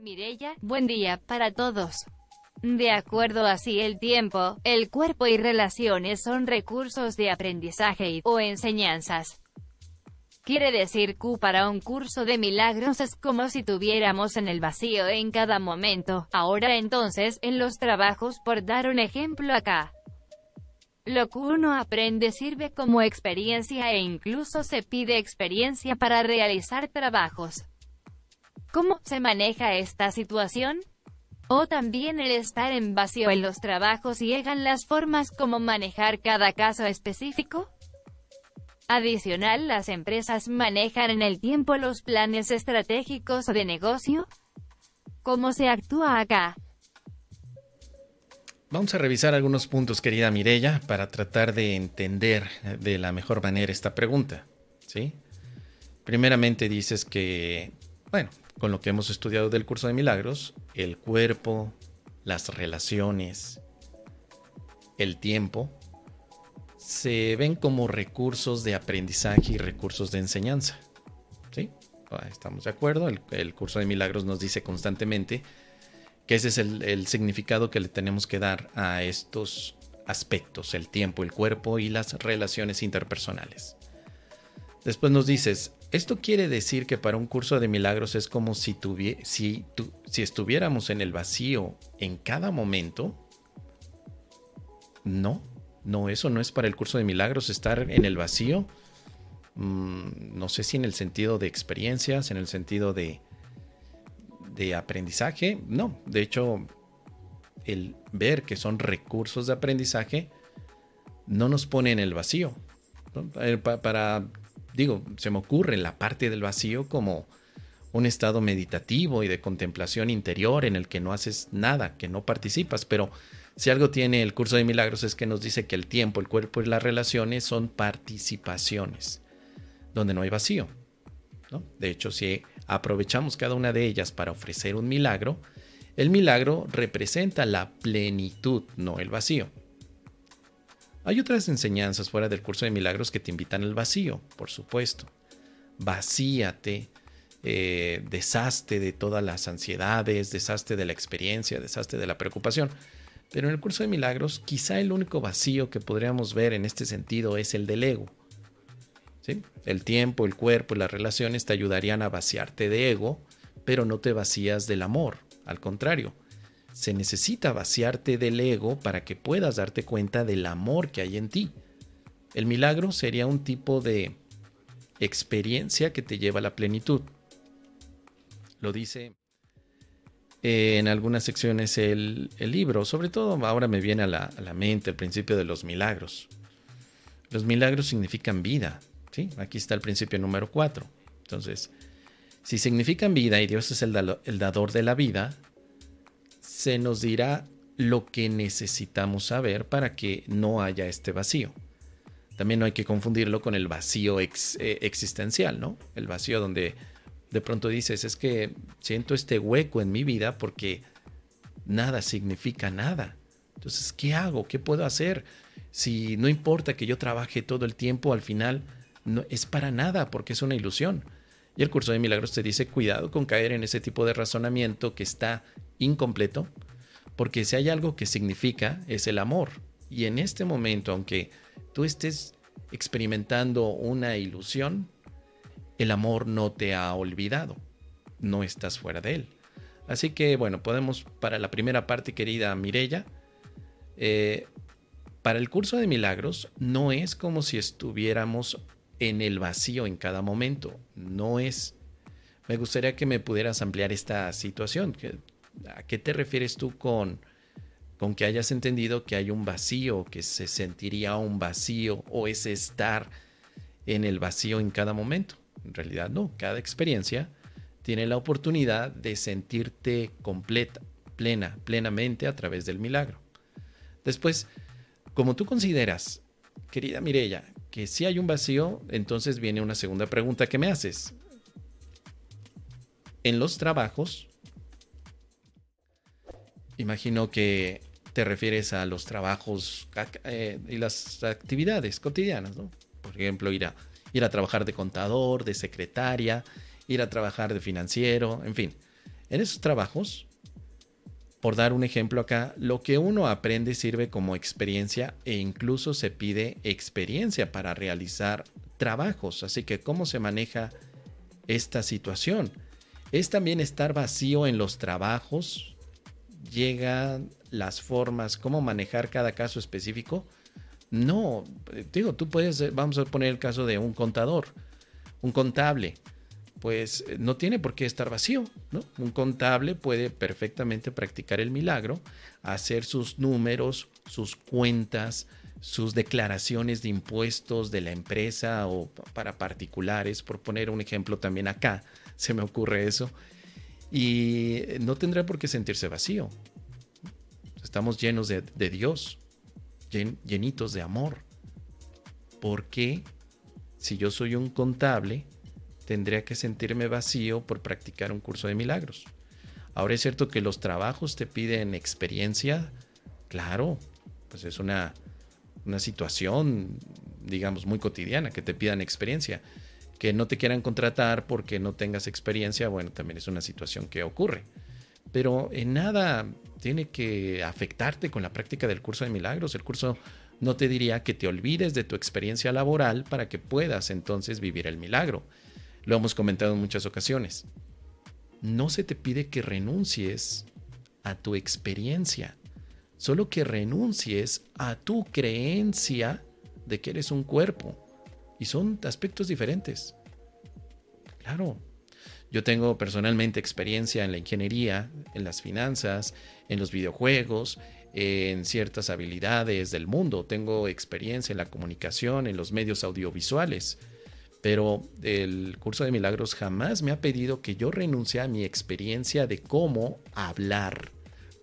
Mirella, buen día para todos. De acuerdo así el tiempo, el cuerpo y relaciones son recursos de aprendizaje o enseñanzas. Quiere decir que para un curso de milagros es como si tuviéramos en el vacío en cada momento. Ahora entonces, en los trabajos por dar un ejemplo acá. Lo que uno aprende sirve como experiencia e incluso se pide experiencia para realizar trabajos. ¿Cómo se maneja esta situación? O también el estar en vacío en los trabajos y llegan las formas como manejar cada caso específico. Adicional, las empresas manejan en el tiempo los planes estratégicos de negocio. ¿Cómo se actúa acá? Vamos a revisar algunos puntos, querida Mirella, para tratar de entender de la mejor manera esta pregunta. ¿sí? Primeramente dices que, bueno, con lo que hemos estudiado del curso de milagros, el cuerpo, las relaciones, el tiempo, se ven como recursos de aprendizaje y recursos de enseñanza. ¿Sí? Ah, estamos de acuerdo. El, curso de milagros nos dice constantemente que ese es el, el significado que le tenemos que dar a estos aspectos, el tiempo, el cuerpo y las relaciones interpersonales. Después nos dices, esto quiere decir que para un curso de milagros es como si, si, si estuviéramos en el vacío en cada momento. No, no, eso no es para el curso de milagros, estar en el vacío. Mm, no sé si en el sentido de experiencias, en el sentido de, de aprendizaje. No, de hecho, el ver que son recursos de aprendizaje no nos pone en el vacío. Eh, para digo, se me ocurre la parte del vacío como un estado meditativo y de contemplación interior en el que no haces nada, que no participas, pero si algo tiene el curso de milagros es que nos dice que el tiempo, el cuerpo y las relaciones son participaciones, donde no hay vacío. De hecho, si aprovechamos cada una de ellas para ofrecer un milagro, el milagro representa la plenitud, no el vacío. Hay otras enseñanzas fuera del curso de milagros que te invitan al vacío, por supuesto. Vacíate, eh, deshazte de todas las ansiedades, deshazte de la experiencia, deshazte de la preocupación. Pero en el curso de milagros, quizá el único vacío que podríamos ver en este sentido es el del ego. ¿Sí? El tiempo, el cuerpo y las relaciones te ayudarían a vaciarte de ego, pero no te vacías del amor. Al contrario, se necesita vaciarte del ego para que puedas darte cuenta del amor que hay en ti. El milagro sería un tipo de experiencia que te lleva a la plenitud. Lo dice en algunas secciones el, libro, sobre todo ahora me viene a la, a la, mente el principio de los milagros. Los milagros significan vida, ¿sí? Aquí está el principio número 4. Entonces, si significan vida y Dios es el dador de la vida, se nos dirá lo que necesitamos saber para que no haya este vacío. También no hay que confundirlo con el vacío eh, existencial, ¿no? El vacío donde de pronto dices, es que siento este hueco en mi vida porque nada significa nada. Entonces, ¿qué hago? ¿Qué puedo hacer? Si no importa que yo trabaje todo el tiempo, al final no es para nada porque es una ilusión. Y el curso de milagros te dice, cuidado con caer en ese tipo de razonamiento que está incompleto, porque si hay algo que significa es el amor. Y en este momento, aunque tú estés experimentando una ilusión, el amor no te ha olvidado, no estás fuera de él. Así que bueno, podemos para la primera parte, querida Mirella, eh, para el curso de milagros no es como si estuviéramos en el vacío en cada momento, no es. Me gustaría que me pudieras ampliar esta situación, ¿A qué te refieres tú con, con que hayas entendido que hay un vacío, que se sentiría un vacío o ese estar en el vacío en cada momento? En realidad no, cada experiencia tiene la oportunidad de sentirte completa, plena, plenamente a través del milagro. Después, como tú consideras, querida Mirella, que si hay un vacío, entonces viene una segunda pregunta que me haces. En los trabajos, Imagino que te refieres a los trabajos eh, y las actividades cotidianas, ¿no? Por ejemplo, ir a, ir a trabajar de contador, de secretaria, ir a trabajar de financiero, en fin. En esos trabajos, por dar un ejemplo acá, lo que uno aprende sirve como experiencia e incluso se pide experiencia para realizar trabajos. Así que, ¿cómo se maneja esta situación? Es también estar vacío en los trabajos. Llegan las formas, cómo manejar cada caso específico. No, digo, tú puedes, vamos a poner el caso de un contador, un contable pues eh, no tiene por qué estar vacío, ¿no? Un contable puede perfectamente practicar el milagro, hacer sus números, sus cuentas, sus declaraciones de impuestos de la empresa o para particulares, por poner un ejemplo también acá, se me ocurre eso, y no tendrá por qué sentirse vacío. Estamos llenos de, Dios, llenitos de amor. ¿Por qué si yo soy un contable? tendría que sentirme vacío por practicar un curso de milagros. Ahora es cierto que los trabajos te piden experiencia, claro, pues es una, una situación, digamos, muy cotidiana, que te pidan experiencia. Que no te quieran contratar porque no tengas experiencia, bueno, también es una situación que ocurre. Pero en nada tiene que afectarte con la práctica del curso de milagros. El curso no te diría que te olvides de tu experiencia laboral para que puedas entonces vivir el milagro. Lo hemos comentado en muchas ocasiones. No se te pide que renuncies a tu experiencia, solo que renuncies a tu creencia de que eres un cuerpo. Y son aspectos diferentes. Claro, yo tengo personalmente experiencia en la ingeniería, en las finanzas, en los videojuegos, en ciertas habilidades del mundo. Tengo experiencia en la comunicación, en los medios audiovisuales. Pero el curso de milagros jamás me ha pedido que yo renuncie a mi experiencia de cómo hablar,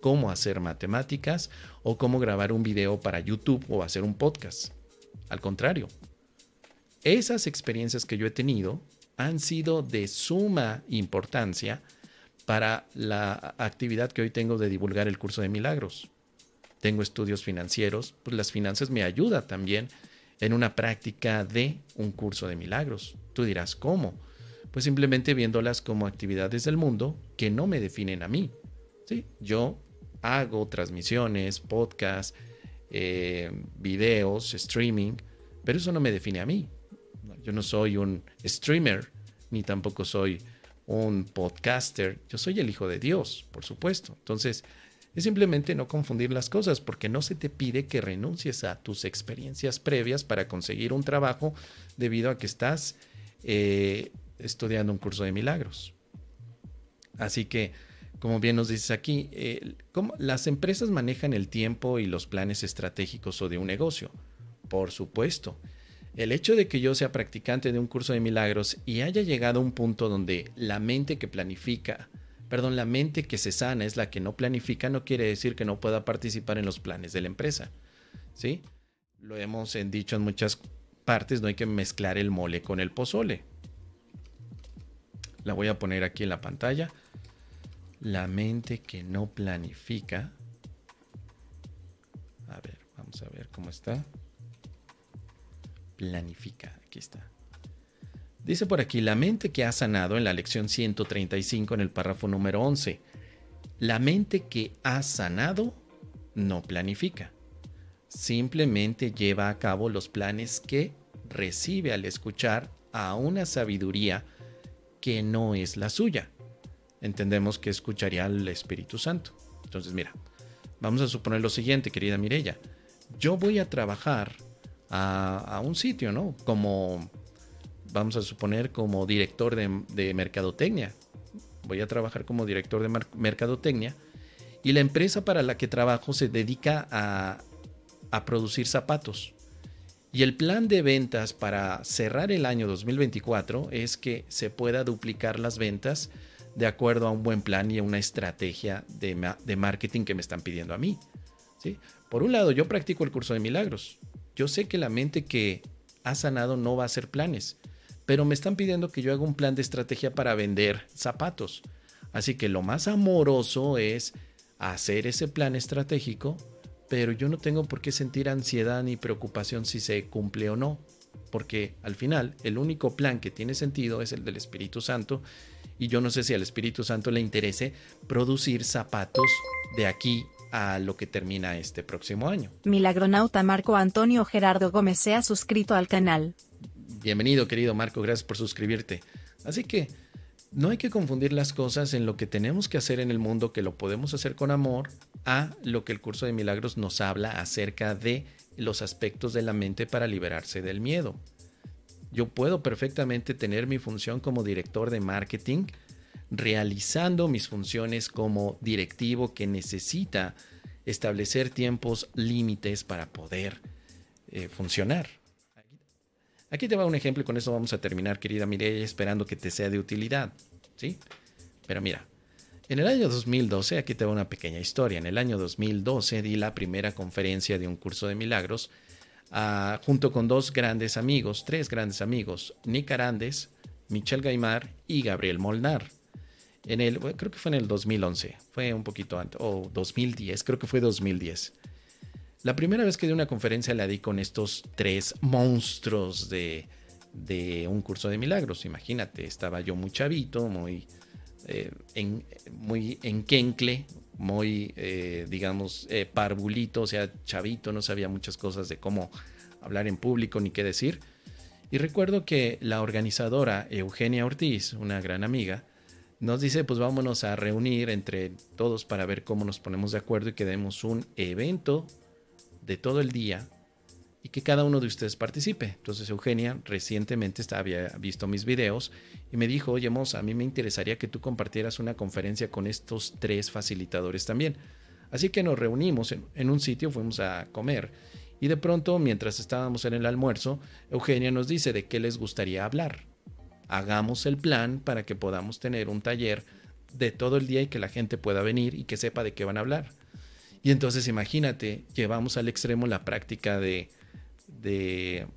cómo hacer matemáticas o cómo grabar un video para YouTube o hacer un podcast. Al contrario, esas experiencias que yo he tenido han sido de suma importancia para la actividad que hoy tengo de divulgar el curso de milagros. Tengo estudios financieros, pues las finanzas me ayudan también en una práctica de un curso de milagros. Tú dirás, ¿cómo? Pues simplemente viéndolas como actividades del mundo que no me definen a mí. ¿Sí? Yo hago transmisiones, podcasts, eh, videos, streaming, pero eso no me define a mí. Yo no soy un streamer, ni tampoco soy un podcaster. Yo soy el Hijo de Dios, por supuesto. Entonces, es simplemente no confundir las cosas porque no se te pide que renuncies a tus experiencias previas para conseguir un trabajo debido a que estás eh, estudiando un curso de milagros. Así que, como bien nos dices aquí, ¿cómo las empresas manejan el tiempo y los planes estratégicos o de un negocio. Por supuesto. El hecho de que yo sea practicante de un curso de milagros y haya llegado a un punto donde la mente que planifica perdón, la mente que se sana es la que no planifica, no quiere decir que no pueda participar en los planes de la empresa. ¿Sí? Lo hemos dicho en muchas partes, no hay que mezclar el mole con el pozole. La voy a poner aquí en la pantalla. La mente que no planifica. A ver, vamos a ver cómo está. Planifica, aquí está. Dice por aquí, la mente que ha sanado en la lección 135 en el párrafo número 11. La mente que ha sanado no planifica. Simplemente lleva a cabo los planes que recibe al escuchar a una sabiduría que no es la suya. Entendemos que escucharía al Espíritu Santo. Entonces, mira, vamos a suponer lo siguiente, querida Mirella. Yo voy a trabajar a, un sitio, ¿no? Como vamos a suponer, como director de, mercadotecnia. Voy a trabajar como director de mercadotecnia y la empresa para la que trabajo se dedica a, a producir zapatos. Y el plan de ventas para cerrar el año 2024 es que se pueda duplicar las ventas de acuerdo a un buen plan y a una estrategia de, de marketing que me están pidiendo a mí. ¿sí? Por un lado, yo practico el curso de milagros. Yo sé que la mente que ha sanado no va a hacer planes pero me están pidiendo que yo haga un plan de estrategia para vender zapatos. Así que lo más amoroso es hacer ese plan estratégico, pero yo no tengo por qué sentir ansiedad ni preocupación si se cumple o no, porque al final el único plan que tiene sentido es el del Espíritu Santo Y yo no sé si al Espíritu Santo le interese producir zapatos de aquí a lo que termina este próximo año. Milagronauta Marco Antonio Gerardo Gómez se ha suscrito al canal. Bienvenido, querido Marco, gracias por suscribirte. Así que no hay que confundir las cosas en lo que tenemos que hacer en el mundo, que lo podemos hacer con amor, a lo que el curso de milagros nos habla acerca de los aspectos de la mente para liberarse del miedo. Yo puedo perfectamente tener mi función como director de marketing, realizando mis funciones como directivo que necesita establecer tiempos límites para poder eh, funcionar. Aquí te va un ejemplo y con eso vamos a terminar, querida Mireia, esperando que te sea de utilidad. ¿sí? Pero mira, en el año 2012, aquí te va una pequeña historia. En el año 2012 di la primera conferencia de un curso de milagros ah, junto con dos grandes amigos, tres grandes amigos, Nick Arandes, Michel Gaimar y Gabriel Molnar. En el, creo que fue en el 2011, fue un poquito antes, o 2010, creo que fue 2010. La primera vez que di una conferencia la di con estos tres monstruos de, un curso de milagros. Imagínate, estaba yo muy chavito, muy, eh, en, muy enquencle, muy, eh, digamos, eh, parvulito, o sea, chavito, no sabía muchas cosas de cómo hablar en público ni qué decir. Y recuerdo que la organizadora Eugenia Ortiz, una gran amiga, nos dice, pues vámonos a reunir entre todos para ver cómo nos ponemos de acuerdo y que demos un evento de todo el día y que cada uno de ustedes participe. Entonces Eugenia recientemente había visto mis videos y me dijo, oye Moza, a mí me interesaría que tú compartieras una conferencia con estos tres facilitadores también. Así que nos reunimos en un sitio, fuimos a comer y de pronto, mientras estábamos en el almuerzo, Eugenia nos dice de qué les gustaría hablar. Hagamos el plan para que podamos tener un taller de todo el día y que la gente pueda venir y que sepa de qué van a hablar. Y entonces imagínate, llevamos al extremo la práctica de,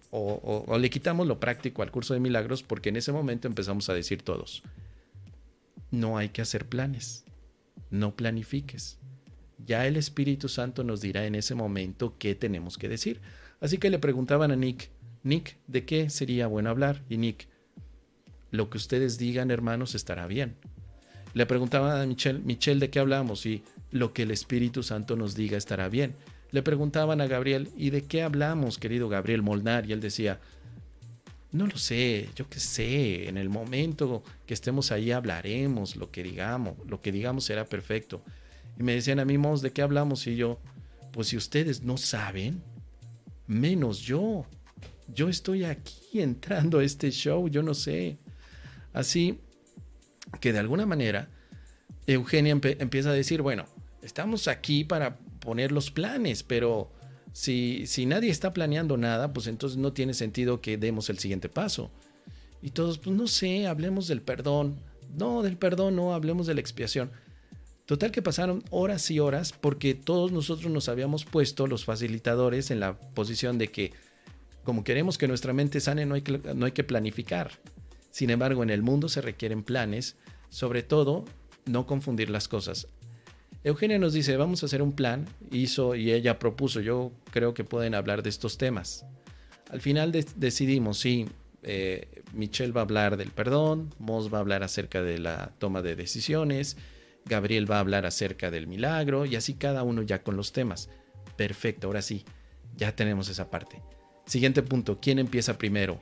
o, o, le quitamos lo práctico al curso de milagros porque en ese momento empezamos a decir todos, no hay que hacer planes, no planifiques. Ya el Espíritu Santo nos dirá en ese momento qué tenemos que decir. Así que le preguntaban a Nick, Nick, ¿de qué sería bueno hablar? Y Nick, lo que ustedes digan, hermanos, estará bien. Le preguntaban a Michelle, Michelle, ¿de qué hablamos? Y lo que el Espíritu Santo nos diga estará bien. Le preguntaban a Gabriel, ¿y de qué hablamos, querido Gabriel Molnar? Y él decía, no lo sé, yo qué sé, en el momento que estemos ahí hablaremos lo que digamos, lo que digamos será perfecto. Y me decían a mí, Mos, ¿de qué hablamos? Y yo, pues si ustedes no saben, menos yo. Yo estoy aquí entrando a este show, yo no sé. Así que de alguna manera, Eugenia empieza a decir, bueno, estamos aquí para poner los planes, pero si, si nadie está planeando nada, pues entonces no tiene sentido que demos el siguiente paso. Y todos, pues no sé, hablemos del perdón. No, del perdón no, hablemos de la expiación. Total que pasaron horas y horas porque todos nosotros nos habíamos puesto, los facilitadores, en la posición de que como queremos que nuestra mente sane, no hay que, no hay que planificar. Sin embargo, en el mundo se requieren planes, sobre todo no confundir las cosas. Eugenia nos dice, vamos a hacer un plan, hizo y ella propuso, yo creo que pueden hablar de estos temas. Al final decidimos, sí, eh, Michelle va a hablar del perdón, Moss va a hablar acerca de la toma de decisiones, Gabriel va a hablar acerca del milagro y así cada uno ya con los temas. Perfecto, ahora sí, ya tenemos esa parte. Siguiente punto, ¿quién empieza primero?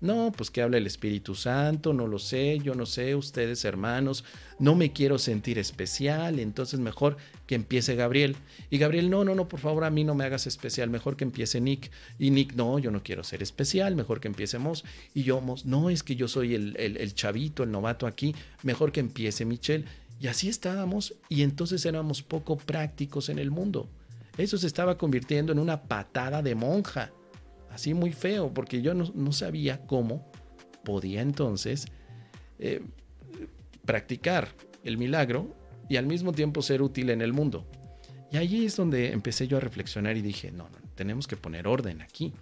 No, pues que habla el Espíritu Santo, no lo sé, yo no sé, ustedes hermanos, no me quiero sentir especial, entonces mejor que empiece Gabriel. Y Gabriel, no, no, no, por favor, a mí no me hagas especial, mejor que empiece Nick. Y Nick, no, yo no quiero ser especial, mejor que empiecemos. Y yo, no, es que yo soy el, el chavito, el novato aquí, mejor que empiece Michelle. Y así estábamos, y entonces éramos poco prácticos en el mundo. Eso se estaba convirtiendo en una patada de monja así muy feo, porque yo no, sabía cómo podía entonces eh, practicar el milagro y al mismo tiempo ser útil en el mundo. Y allí es donde empecé yo a reflexionar y dije, no, no, tenemos que poner orden aquí.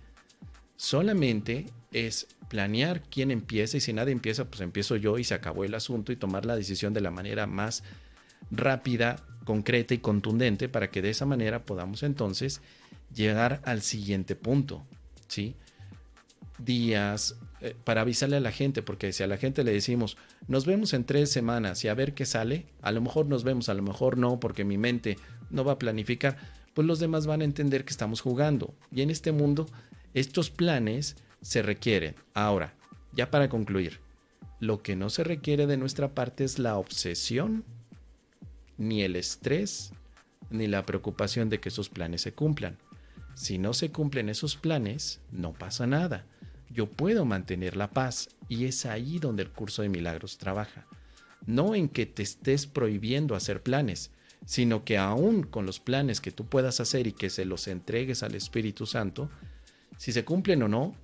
Solamente es planear quién empieza y si nadie empieza, pues empiezo yo y se acabó el asunto y tomar la decisión de la manera más rápida, concreta y contundente para que de esa manera podamos entonces llegar al siguiente punto. ¿Sí? días, eh, para avisarle a la gente, porque si a la gente le decimos, nos vemos en tres semanas y a ver qué sale, a lo mejor nos vemos, a lo mejor no, porque mi mente no va a planificar, pues los demás van a entender que estamos jugando. Y en este mundo, estos planes se requieren. Ahora, ya para concluir, lo que no se requiere de nuestra parte es la obsesión, ni el estrés, ni la preocupación de que esos planes se cumplan. Si no se cumplen esos planes, no pasa nada. Yo puedo mantener la paz y es ahí donde el curso de milagros trabaja. No en que te estés prohibiendo hacer planes, sino que aún con los planes que tú puedas hacer y que se los entregues al Espíritu Santo, si se cumplen o no,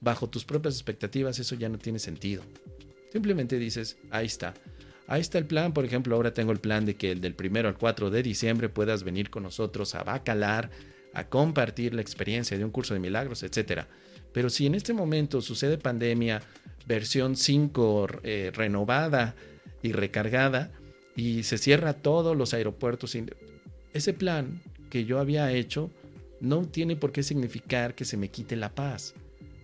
bajo tus propias expectativas, eso ya no tiene sentido. Simplemente dices, ahí está. Ahí está el plan, por ejemplo, ahora tengo el plan de que el del primero al 4 de diciembre puedas venir con nosotros a Bacalar, a compartir la experiencia de un curso de milagros, etc. Pero si en este momento sucede pandemia, versión 5 eh, renovada y recargada, y se cierra todos los aeropuertos, ese plan que yo había hecho no tiene por qué significar que se me quite la paz.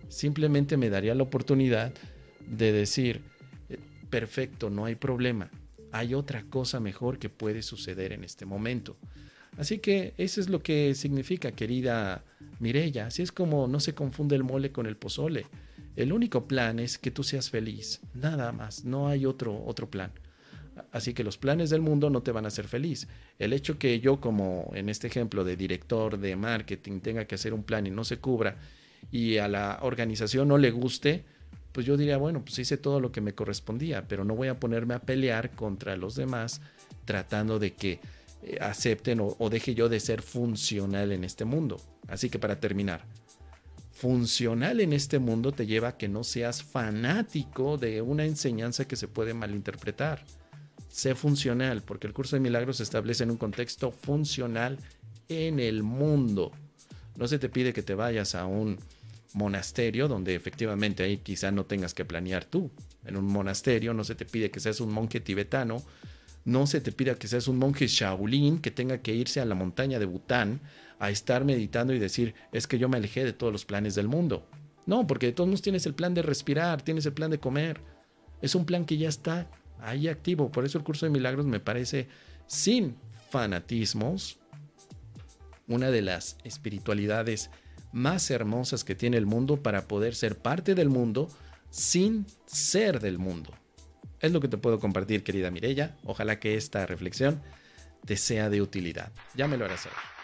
Simplemente me daría la oportunidad de decir, eh, perfecto, no hay problema. Hay otra cosa mejor que puede suceder en este momento. Así que eso es lo que significa, querida Mirella. Así es como no se confunde el mole con el pozole. El único plan es que tú seas feliz, nada más, no hay otro, otro plan. Así que los planes del mundo no te van a hacer feliz. El hecho que yo, como en este ejemplo de director de marketing, tenga que hacer un plan y no se cubra y a la organización no le guste, pues yo diría, bueno, pues hice todo lo que me correspondía, pero no voy a ponerme a pelear contra los demás tratando de que eh, acepten o, deje yo de ser funcional en este mundo. Así que para terminar, funcional en este mundo te lleva a que no seas fanático de una enseñanza que se puede malinterpretar. Sé funcional, porque el curso de milagros se establece en un contexto funcional en el mundo. No se te pide que te vayas a un monasterio donde efectivamente ahí quizá no tengas que planear tú. En un monasterio no se te pide que seas un monje tibetano no se te pida que seas un monje Shaolin que tenga que irse a la montaña de Bután a estar meditando y decir, es que yo me alejé de todos los planes del mundo. No, porque de todos modos tienes el plan de respirar, tienes el plan de comer. Es un plan que ya está ahí activo. Por eso el curso de milagros me parece sin fanatismos una de las espiritualidades más hermosas que tiene el mundo para poder ser parte del mundo sin ser del mundo. Es lo que te puedo compartir, querida Mirella. Ojalá que esta reflexión te sea de utilidad. Ya me lo harás saber.